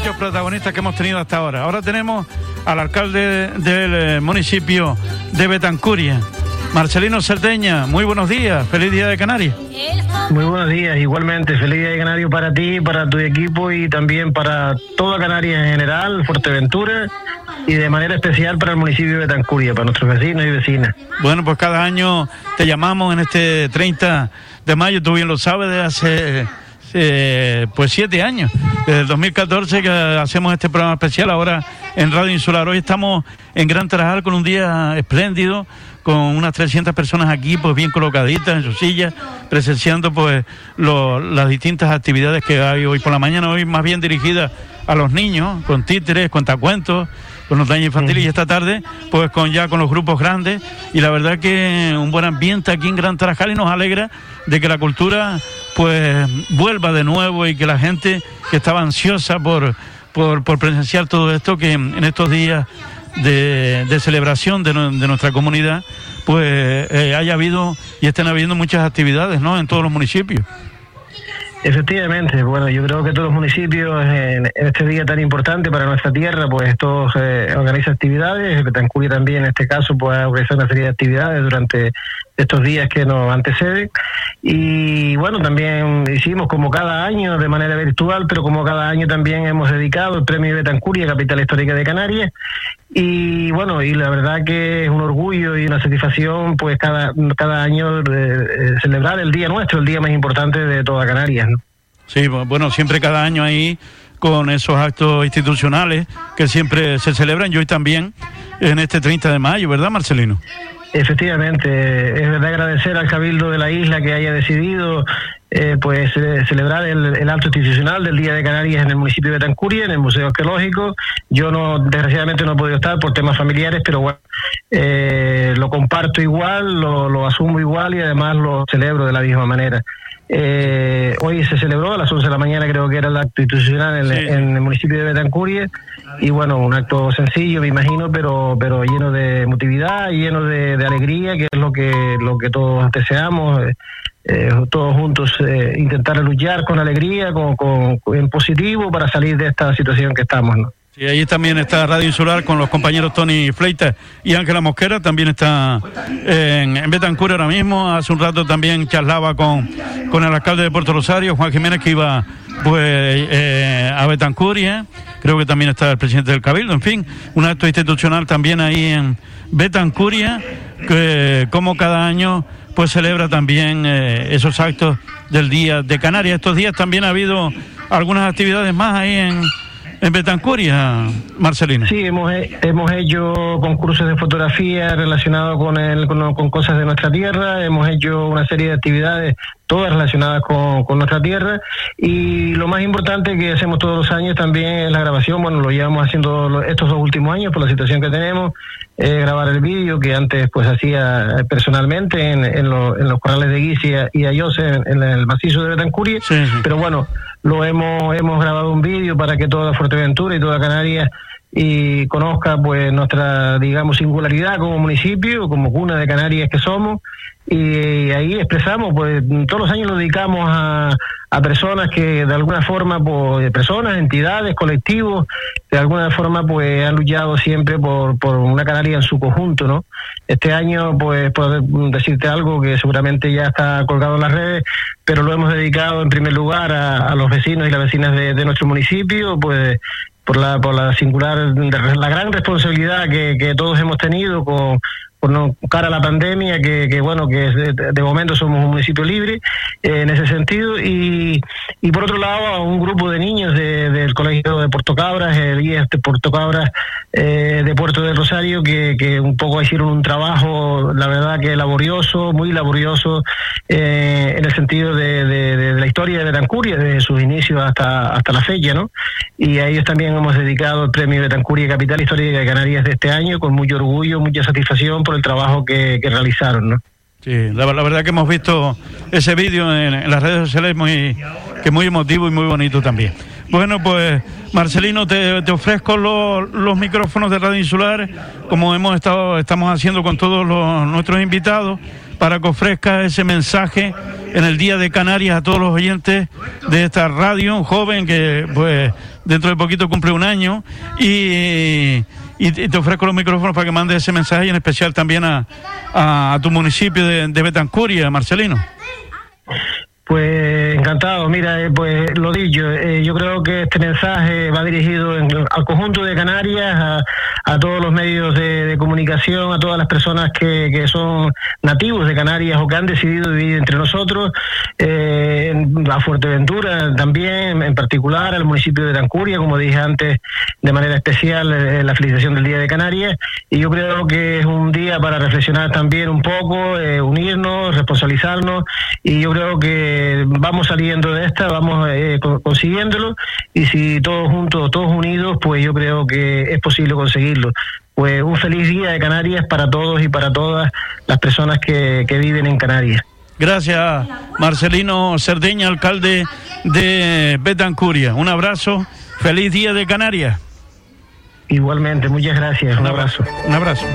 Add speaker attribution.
Speaker 1: muchos protagonistas que hemos tenido hasta ahora. Ahora tenemos al alcalde del eh, municipio de Betancuria, Marcelino Cerdeña. Muy buenos días, feliz día de Canarias.
Speaker 2: Muy buenos días, igualmente. Feliz día de Canarias para ti, para tu equipo y también para toda Canarias en general, Fuerteventura y de manera especial para el municipio de Betancuria, para nuestros vecinos y vecinas.
Speaker 1: Bueno, pues cada año te llamamos en este 30 de mayo, tú bien lo sabes, de hace eh, pues siete años, desde el 2014 que hacemos este programa especial ahora en Radio Insular. Hoy estamos en Gran Tarajal con un día espléndido, con unas 300 personas aquí, pues bien colocaditas en sus sillas, presenciando pues las distintas actividades que hay hoy por la mañana, hoy más bien dirigidas a los niños, con títeres, cuentacuentos, con los daños infantiles. Y esta tarde pues con ya con los grupos grandes. Y la verdad que un buen ambiente aquí en Gran Tarajal y nos alegra de que la cultura pues vuelva de nuevo y que la gente que estaba ansiosa por, por, presenciar todo esto, que en estos días de, celebración de, nuestra comunidad, pues eh, haya habido y estén habiendo muchas actividades ¿no? en todos los municipios.
Speaker 2: Efectivamente, bueno, yo creo que todos los municipios en, este día tan importante para nuestra tierra, pues todos eh, organizan actividades, Betancuria también en este caso pues ha organizado una serie de actividades durante estos días que nos anteceden y bueno, también hicimos como cada año de manera virtual, pero como cada año también hemos dedicado el premio Betancuria, Capital Histórica de Canarias y bueno, y la verdad que es un orgullo y una satisfacción pues cada, cada año de, celebrar el día nuestro, el día más importante de toda Canarias. ¿no?
Speaker 1: Sí, bueno, siempre cada año ahí con esos actos institucionales que siempre se celebran y hoy también en este 30 de mayo, ¿verdad, Marcelino?
Speaker 2: Efectivamente, es verdad agradecer al Cabildo de la isla que haya decidido eh, pues eh, celebrar el, acto institucional del Día de Canarias en el municipio de Betancuria, en el Museo Arqueológico. Yo no, desgraciadamente no he podido estar por temas familiares, pero bueno, eh, lo comparto igual, lo, lo asumo igual y además lo celebro de la misma manera. Eh, hoy se celebró a las 11 de la mañana, creo que era el acto institucional en, el municipio de Betancuria. Y bueno, un acto sencillo, me imagino, pero pero lleno de emotividad, lleno de, alegría, que es lo que, lo que todos deseamos. Eh, eh, todos juntos eh, intentar luchar con alegría, con, con, en positivo para salir de esta situación que estamos. ¿no?
Speaker 1: Y ahí también está Radio Insular con los compañeros Tony Fleita y Ángela Mosquera, también está en, en Betancur ahora mismo. Hace un rato también charlaba con, con el alcalde de Puerto Rosario, Juan Jiménez, que iba pues eh, a Betancuria. Creo que también está el presidente del Cabildo. En fin, un acto institucional también ahí en Betancuria, que como cada año pues celebra también eh, esos actos del Día de Canarias. Estos días también ha habido algunas actividades más ahí en en Betancuria, Marcelino.
Speaker 2: Sí, hemos, hemos hecho concursos de fotografía relacionados con, el, con, cosas de nuestra tierra, hemos hecho una serie de actividades todas relacionadas con, con, nuestra tierra. Y lo más importante que hacemos todos los años también es la grabación, bueno, lo llevamos haciendo estos dos últimos años por la situación que tenemos, eh, grabar el vídeo que antes pues hacía personalmente en, en, los corrales de Guisia y Ayose en, el macizo de Betancuria, pero bueno, lo hemos, hemos grabado un vídeo para que toda Fuerteventura y toda Canarias y conozca pues nuestra digamos singularidad como municipio, como cuna de Canarias que somos. Y ahí expresamos pues todos los años lo dedicamos a, a personas que de alguna forma pues personas, entidades, colectivos de alguna forma pues han luchado siempre por, por una Canaria en su conjunto, ¿no? Este año pues puedo decirte algo que seguramente ya está colgado en las redes, pero lo hemos dedicado en primer lugar a, a los vecinos y las vecinas de, de nuestro municipio, pues por la, por la singular, la gran responsabilidad que, que todos hemos tenido con, por no, cara a la pandemia, que, que bueno, que de, momento somos un municipio libre eh, en ese sentido, y, y por otro lado a un grupo de niños del Colegio de Puerto Cabras, el IES de Puerto Cabras eh, de Puerto del Rosario, que, que un poco hicieron un trabajo, la verdad que laborioso, muy laborioso, eh, en el sentido de, de, la historia de Betancuria, desde sus inicios hasta, hasta la fecha, ¿no? Y a ellos también hemos dedicado el premio Betancuria Capital Histórica de Canarias de este año, con mucho orgullo, mucha satisfacción el trabajo que, realizaron, ¿no?
Speaker 1: Sí, la, verdad que hemos visto ese vídeo en, las redes sociales muy, que muy emotivo y muy bonito también. Bueno, pues Marcelino, te, ofrezco los micrófonos de Radio Insular, como hemos estado, estamos haciendo con todos los, nuestros invitados, para que ofrezca ese mensaje en el Día de Canarias a todos los oyentes de esta radio, un joven que pues dentro de poquito cumple un año y, te ofrezco los micrófonos para que mande ese mensaje y en especial también a, a, tu municipio de, de Betancuria, Marcelino.
Speaker 2: Pues encantado, mira, eh, pues lo dicho, eh, yo creo que este mensaje va dirigido al conjunto de Canarias, a, todos los medios de, comunicación, a todas las personas que, que, son nativos de Canarias o que han decidido vivir entre nosotros, eh, a Fuerteventura también, en particular al municipio de Tancuria, como dije antes, de manera especial eh, la felicitación del Día de Canarias, y yo creo que es un día para reflexionar también un poco, unirnos, responsabilizarnos, y yo creo que vamos saliendo de esta, vamos eh, consiguiéndolo y si todos juntos, todos unidos, pues yo creo que es posible Pues un feliz día de Canarias para todos y para todas las personas que, que viven en Canarias.
Speaker 1: Gracias, Marcelino Cerdeña, alcalde de Betancuria. Un abrazo, feliz día de Canarias.
Speaker 2: Igualmente, muchas gracias. Un abrazo.
Speaker 1: Un abrazo.